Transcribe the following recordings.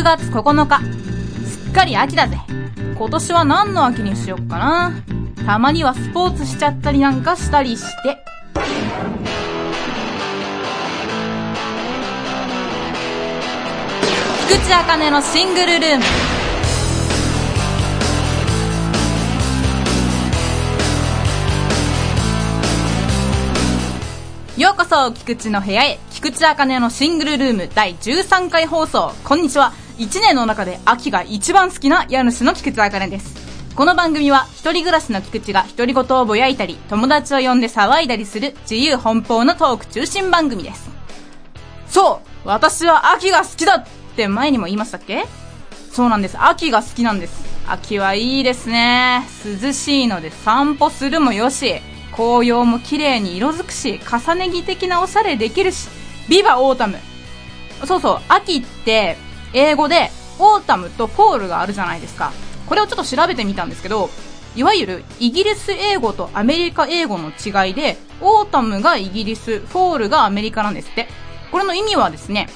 10月9日。すっかり秋だぜ。今年は何の秋にしよっかな。たまにはスポーツしちゃったりなんかしたりして。菊池茜のシングルルーム。ようこそ、菊池の部屋へ。菊池茜のシングルルーム第13回放送。こんにちは。1年の中で秋が一番好きな家主の菊池茜です。この番組は、一人暮らしの菊池が独り言をぼやいたり、友達を呼んで騒いだりする自由奔放のトーク中心番組です。そう私は秋が好きだって前にも言いましたっけ？そうなんです。秋が好きなんです。秋はいいですね。涼しいので散歩するもよし、紅葉も綺麗に色づくし、重ね着的なおしゃれできるし、ビバ autumn。そうそう、秋って英語で autumn と fall があるじゃないですか。これをちょっと調べてみたんですけど、いわゆるイギリス英語とアメリカ英語の違いで、 autumn がイギリス、 fall がアメリカなんですって。これの意味はですね、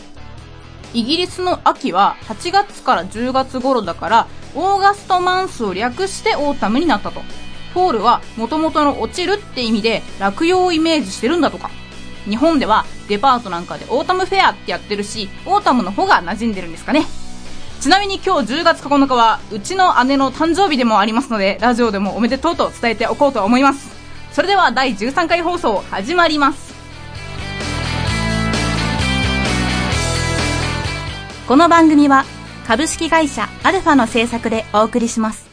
イギリスの秋は8月から10月頃だから、 August month を略して autumn になったと。 fall は元々の落ちるって意味で落葉をイメージしてるんだとか。日本ではデパートなんかで autumn fair ってやってるし、 autumn の方が馴染んでるんですかね。ちなみに今日10月9日はうちの姉の誕生日でもありますので、ラジオでもおめでとうと伝えておこうと思います。それでは第13回放送始まります。この番組は株式会社アルファの制作でお送りします。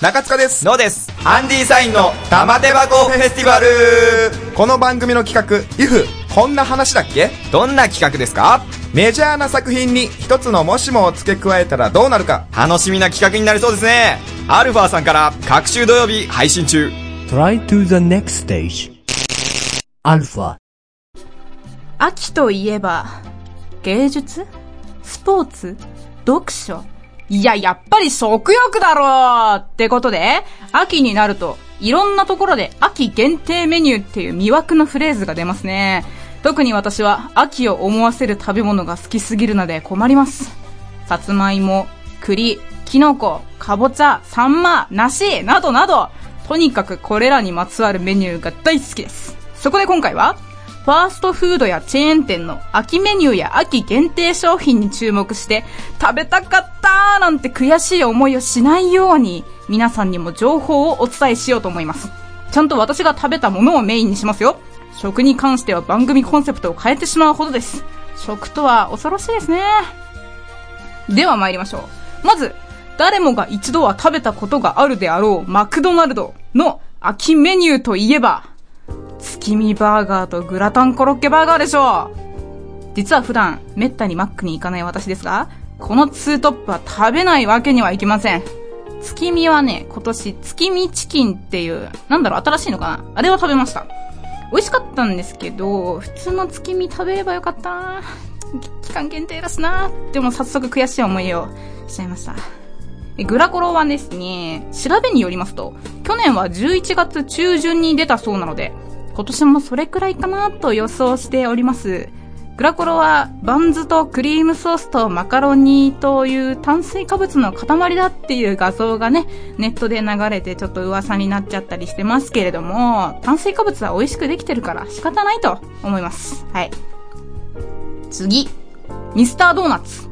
中塚です。のです。アンディサインの玉手箱フェスティバル。この番組の企画「IF こんな話だっけ?」どんな企画ですか？メジャーな作品に一つのもしもを付け加えたらどうなるか。楽しみな企画になりそうですね。アルファさんから各週土曜日配信中。Try to the next stage. アルファ秋といえば芸術？スポーツ？読書？いや、やっぱり食欲だろうってことで、秋になると、いろんなところで秋限定メニューっていう魅惑のフレーズが出ますね。特に私は秋を思わせる食べ物が好きすぎるので困ります。さつまいも、栗、きのこ、かぼちゃ、サンマ、梨、などなど、とにかくこれらにまつわるメニューが大好きです。そこで今回は、ファーストフードやチェーン店の秋メニューや秋限定商品に注目して、食べたかったーなんて悔しい思いをしないように、皆さんにも情報をお伝えしようと思います。ちゃんと私が食べたものをメインにしますよ。食に関しては番組コンセプトを変えてしまうほどです。食とは恐ろしいですね。では参りましょう。まず、誰もが一度は食べたことがあるであろうマクドナルドの秋メニューといえば、月見バーガーとグラタンコロッケバーガーでしょう実は普段、めったにマックに行かない私ですが、このツートップは食べないわけにはいきません。月見はね、今年月見チキンっていう、なんだろう、新しいのかなあれは食べました。美味しかったんですけど、普通の月見食べればよかったな期間限定だしなでも早速悔しい思いをしちゃいました。グラコロはですね、調べによりますと、去年は11月中旬に出たそうなので、今年もそれくらいかなと予想しております。グラコロはバンズとクリームソースとマカロニという炭水化物の塊だっていう画像がね、ネットで流れてちょっと噂になっちゃったりしてますけれども、炭水化物は美味しくできてるから仕方ないと思います。はい。次。ミスタードーナツ。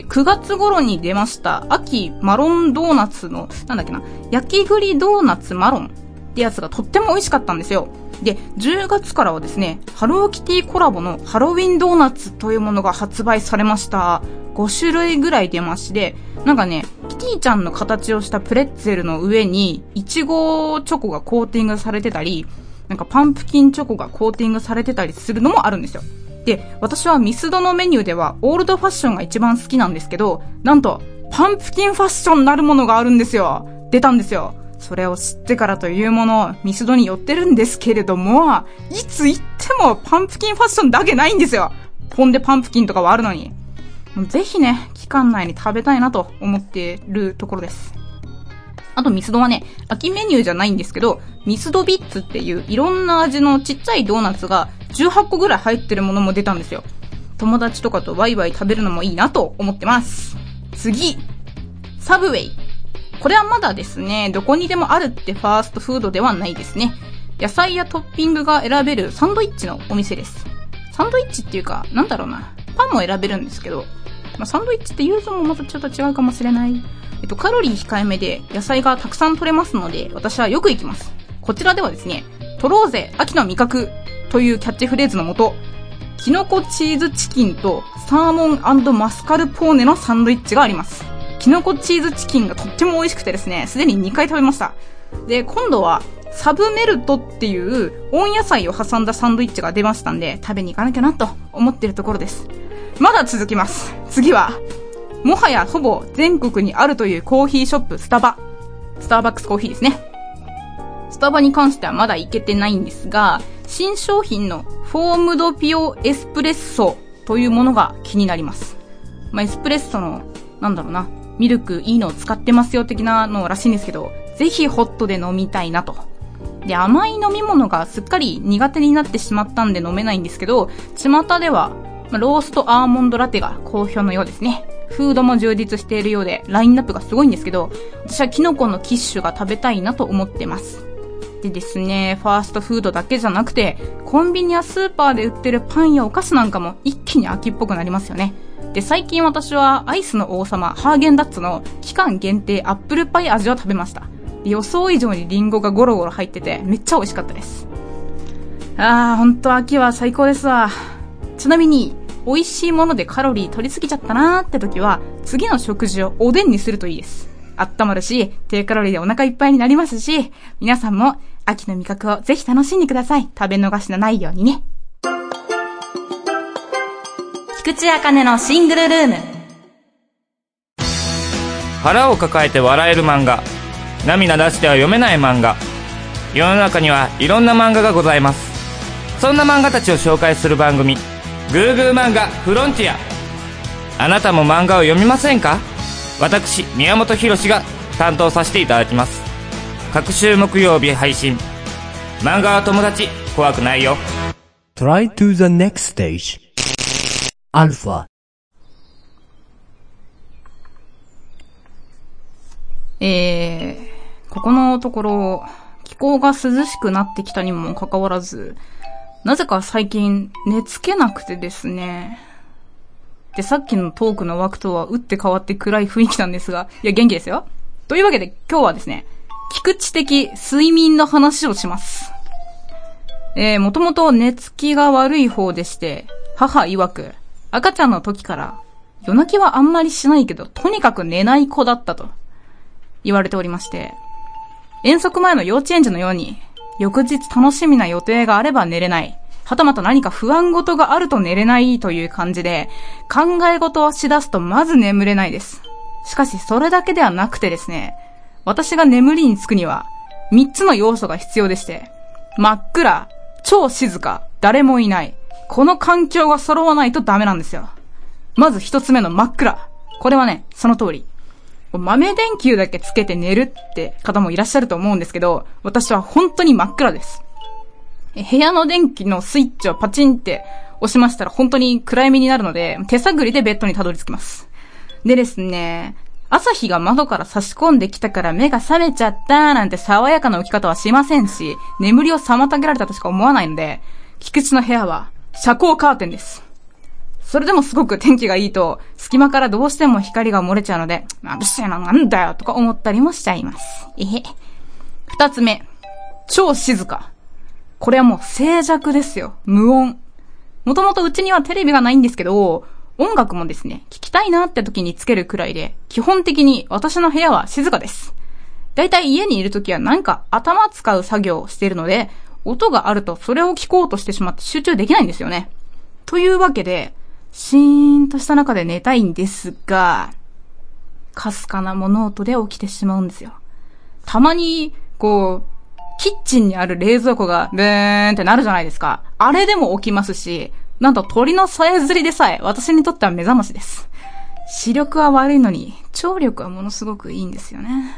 9月頃に出ました秋マロンドーナツの、なんだっけな、焼き栗ドーナツマロンってやつがとっても美味しかったんですよ。で、10月からはですね、ハローキティコラボのハロウィンドーナツというものが発売されました。5種類ぐらい出まして、なんかね、キティちゃんの形をしたプレッツェルの上に、いちごチョコがコーティングされてたり、なんかパンプキンチョコがコーティングされてたりするのもあるんですよ。で、私はミスドのメニューではオールドファッションが一番好きなんですけど、なんと、パンプキンファッションなるものがあるんですよ。出たんですよ。それを知ってからというもの、ミスドに寄ってるんですけれども、いつ行ってもパンプキンファッションだけないんですよ。ポンデパンプキンとかはあるのに。ぜひね、期間内に食べたいなと思ってるところです。あとミスドはね、秋メニューじゃないんですけど、ミスドビッツっていういろんな味のちっちゃいドーナツが18個ぐらい入ってるものも出たんですよ。友達とかとワイワイ食べるのもいいなと思ってます。次、サブウェイ。これはまだですね、どこにでもあるってファーストフードではないですね。野菜やトッピングが選べるサンドイッチのお店です。サンドイッチっていうか、なんだろうな。パンも選べるんですけど、まあ、サンドイッチって言うともまたちょっと違うかもしれない。えっと、カロリー控えめで野菜がたくさん取れますので、私はよく行きます。こちらではですね、取ろうぜ秋の味覚というキャッチフレーズのもと、キノコチーズチキンとサーモンマスカルポーネのサンドイッチがあります。キノコチーズチキンがとっても美味しくてですね、すでに2回食べました。で、今度は、サブメルトっていう温野菜を挟んだサンドイッチが出ましたんで、食べに行かなきゃなと思ってるところです。まだ続きます。次は、もはやほぼ全国にあるというコーヒーショップスタバ。スターバックスコーヒーですね。スタバに関してはまだ行けてないんですが、新商品のフォームドピオエスプレッソというものが気になります。まあ、エスプレッソの、なんだろうな、ミルクいいのを使ってますよ的なのらしいんですけど、ぜひホットで飲みたいなと。で、甘い飲み物がすっかり苦手になってしまったんで飲めないんですけど、巷では、ローストアーモンドラテが好評のようですね。フードも充実しているようで、ラインナップがすごいんですけど、私はキノコのキッシュが食べたいなと思ってます。でですね、ファーストフードだけじゃなくて、コンビニやスーパーで売ってるパンやお菓子なんかも一気に秋っぽくなりますよね。で、最近私はアイスの王様、ハーゲンダッツの期間限定アップルパイ味を食べました。予想以上にリンゴがゴロゴロ入ってて、めっちゃ美味しかったです。あー、ほんと秋は最高ですわ。ちなみに、美味しいものでカロリー取りすぎちゃったなーって時は、次の食事をおでんにするといいです。温まるし、低カロリーでお腹いっぱいになりますし、皆さんも秋の味覚をぜひ楽しんでください。食べ逃しのないようにね。菊池茜のシングルルーム。腹を抱えて笑える漫画涙出しては読めない漫画世の中にはいろんな漫画がございますそんな漫画たちを紹介する番組「グーグー漫画フロンティア」あなたも漫画を読みませんか？私宮本浩が担当させていただきます各週木曜日配信漫画は友達怖くないよ Try to the next stage. Alpha. えー、ここのところ、気候が涼しくなってきたにもかかわらず、なぜか最近寝つけなくてですね。で、さっきのトークの枠とは打って変わって暗い雰囲気なんですが、いや、元気ですよ。というわけで今日はですね、菊池的睡眠の話をします。えー、もともと寝つきが悪い方でして、母曰く、赤ちゃんの時から、夜泣きはあんまりしないけど、とにかく寝ない子だったと。言われておりまして、遠足前の幼稚園児のように、翌日楽しみな予定があれば寝れない。はたまた何か不安事があると寝れないという感じで、考え事をしだすとまず眠れないです。しかしそれだけではなくてですね、私が眠りにつくには、三つの要素が必要でして、真っ暗、超静か、誰もいない。この環境が揃わないとダメなんですよ。まず一つ目の真っ暗。これはね、その通り。豆電球だけつけて寝るって方もいらっしゃると思うんですけど、私は本当に真っ暗です。部屋の電気のスイッチをパチンって押しましたら本当に暗闇になるので、手探りでベッドにたどり着きます。でですね、朝日が窓から差し込んできたから目が覚めちゃったなんて爽やかな起き方はしませんし、眠りを妨げられたとしか思わないので、菊池の部屋は遮光カーテンです。それでもすごく天気がいいと、隙間からどうしても光が漏れちゃうので、眩しいな、なんだよ、とか思ったりもしちゃいます。えへ。二つ目。超静か。これはもう静寂ですよ。無音。もともとうちにはテレビがないんですけど、音楽もですね、聞きたいなって時につけるくらいで、基本的に私の部屋は静かです。だいたい家にいる時はなんか頭使う作業をしているので、音があるとそれを聞こうとしてしまって集中できないんですよね。というわけで、シーンとした中で寝たいんですが、かすかな物音で起きてしまうんですよ。たまに、こう、キッチンにある冷蔵庫がブーンってなるじゃないですか。あれでも起きますし、なんと鳥のさえずりでさえ私にとっては目覚ましです。視力は悪いのに、聴力はものすごくいいんですよね。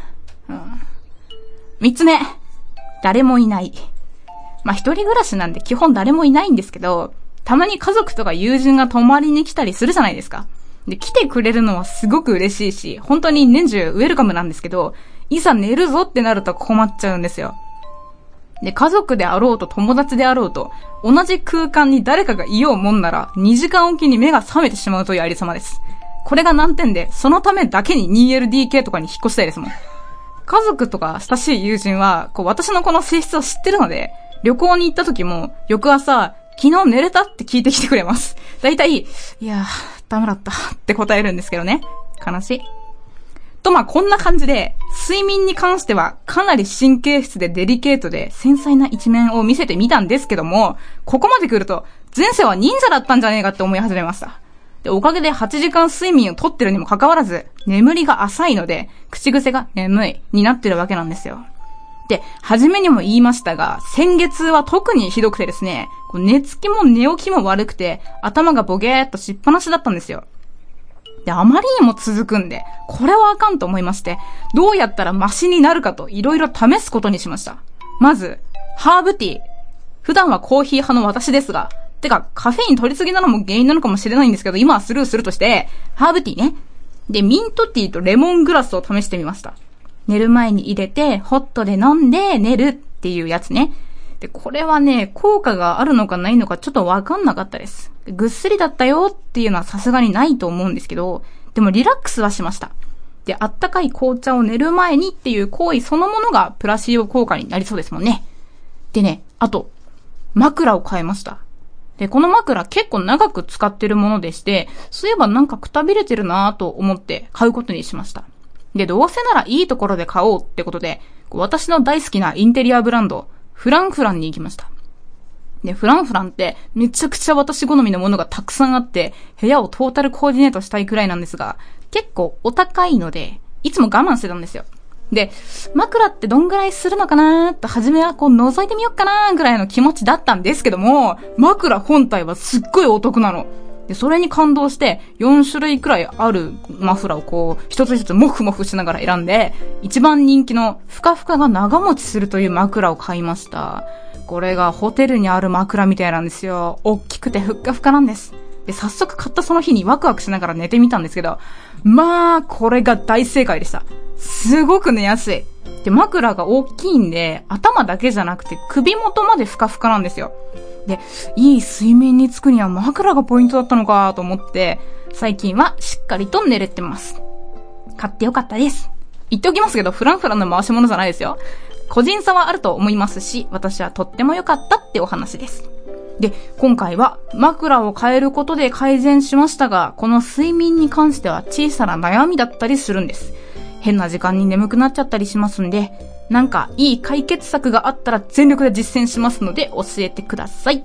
うん。三つ目。誰もいない。まあ、一人暮らしなんで基本誰もいないんですけど、たまに家族とか友人が泊まりに来たりするじゃないですか。で、来てくれるのはすごく嬉しいし、本当に年中ウェルカムなんですけど、いざ寝るぞってなると困っちゃうんですよ。で、家族であろうと友達であろうと、同じ空間に誰かがいようもんなら、2時間おきに目が覚めてしまうというありさまです。これが難点で、そのためだけに 2LDK とかに引っ越したいですもん。家族とか親しい友人は、こう私のこの性質を知ってるので、旅行に行った時も、翌朝、昨日寝れたって聞いてきてくれます。だいたい、いやー、ダメだったって答えるんですけどね。悲しい。と、まあ、こんな感じで、睡眠に関してはかなり神経質でデリケートで繊細な一面を見せてみたんですけども、ここまで来ると、前世は忍者だったんじゃねえかって思い始めました。で、おかげで8時間睡眠をとってるにもかかわらず、眠りが浅いので、口癖が眠いになってるわけなんですよ。で、初めにも言いましたが、先月は特にひどくてですね、寝つきも寝起きも悪くて、頭がボゲーっとしっぱなしだったんですよ。で、あまりにも続くんで、これはあかんと思いまして、どうやったらマシになるかといろいろ試すことにしました。まず、ハーブティー。普段はコーヒー派の私ですが、てか、カフェイン取りすぎなのも原因なのかもしれないんですけど、今はスルーするとして、ハーブティーね。で、ミントティーとレモングラスを試してみました。寝る前に入れて、ホットで飲んで寝るっていうやつね。で、これはね、効果があるのかないのかちょっとわかんなかったです。ぐっすりだったよっていうのはさすがにないと思うんですけど、でもリラックスはしました。で、あったかい紅茶を寝る前にっていう行為そのものがプラシーボ効果になりそうですもんね。でね、あと、枕を変えました。で、この枕結構長く使ってるものでして、そういえばなんかくたびれてるなぁと思って買うことにしました。で、どうせならいいところで買おうってことで、私の大好きなインテリアブランド、フランフランに行きました。で、フランフランってめちゃくちゃ私好みのものがたくさんあって、部屋をトータルコーディネートしたいくらいなんですが、結構お高いので、いつも我慢してたんですよ。で、枕ってどんぐらいするのかなーと、初めはこう覗いてみようかなーぐらいの気持ちだったんですけども、枕本体はすっごいお得なの。で、それに感動して、4種類くらいあるマフラーをこう、一つ一つモフモフしながら選んで、一番人気のふかふかが長持ちするという枕を買いました。これがホテルにある枕みたいなんですよ。大きくてふっかふかなんです。で、早速買ったその日にワクワクしながら寝てみたんですけど、まあ、これが大正解でした。すごく寝やすい。で、枕が大きいんで、頭だけじゃなくて首元までふかふかなんですよ。で、いい睡眠につくには枕がポイントだったのかと思って、最近はしっかりと寝れてます。買ってよかったです。言っておきますけど、フランフランの回し物じゃないですよ。個人差はあると思いますし、私はとっても良かったってお話です。で、今回は枕を変えることで改善しましたが、この睡眠に関しては小さな悩みだったりするんです。変な時間に眠くなっちゃったりしますんで、なんかいい解決策があったら全力で実践しますので教えてください。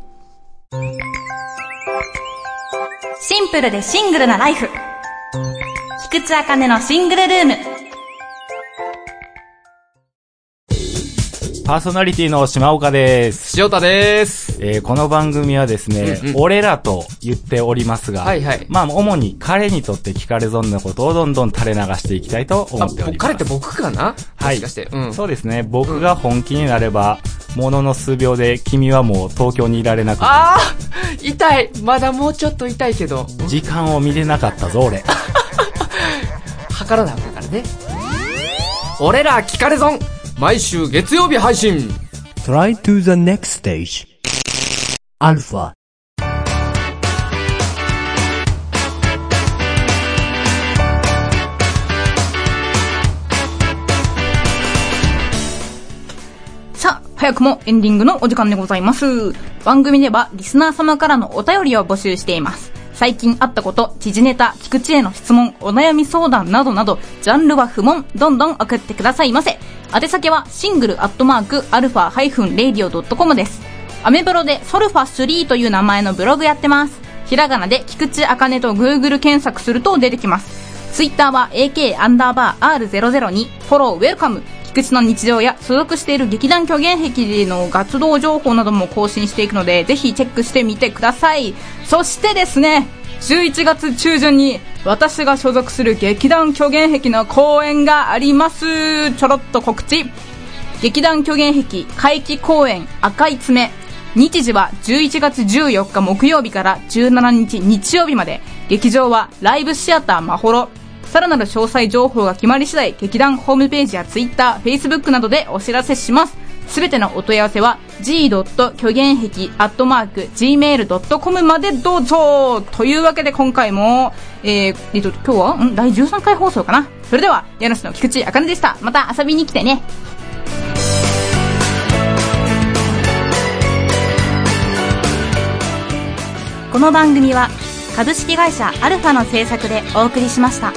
シンプルでシングルなライフ。菊池茜のシングルルーム。パーソナリティの島岡です。塩田です。えー、この番組はですね、うんうん、俺らと言っておりますが、はいはい。まあ、主に彼にとって聞かれ損なことをどんどん垂れ流していきたいと思っております。彼って僕かな？はい。うん、そうですね。僕が本気になれば、ものの数秒で君はもう東京にいられなくて。ああ痛いまだもうちょっと痛いけど。時間を見れなかったぞ、俺。測らなあかんからね。俺ら聞かれ損毎週月曜日配信 Try to the next stage アルファさあ、早くもエンディングのお時間でございます。番組ではリスナー様からのお便りを募集しています。最近あったこと、時事ネタ、菊池への質問、お悩み相談などなど、ジャンルは不問、どんどん送ってくださいませ。宛先はシングルアットマークアルファハイフンレディオドットコムです。アメブロでソルファ3という名前のブログやってます。ひらがなで菊池茜と Google 検索すると出てきます。ツイッターは AK アンダーバー R002 フォローウェルカム。菊池の日常や所属している劇団虚言癖の活動情報なども更新していくので、ぜひチェックしてみてください。そしてですね、11月中旬に私が所属する劇団虚言癖の公演があります。ちょろっと告知。劇団虚言癖回帰公演赤い爪日時は11月14日木曜日から17日日曜日まで、劇場はライブシアターまほろ。さらなる詳細情報が決まり次第、劇団ホームページやツイッター、フェイスブックなどでお知らせします。すべてのお問い合わせは g. 虚言癖アットマーク gmail.com までどうぞというわけで今回も、えー、えっと、今日は、ん？第13回放送かな？それでは、家主の菊池茜でした。また遊びに来てね。この番組は株式会社アルファの制作でお送りしました。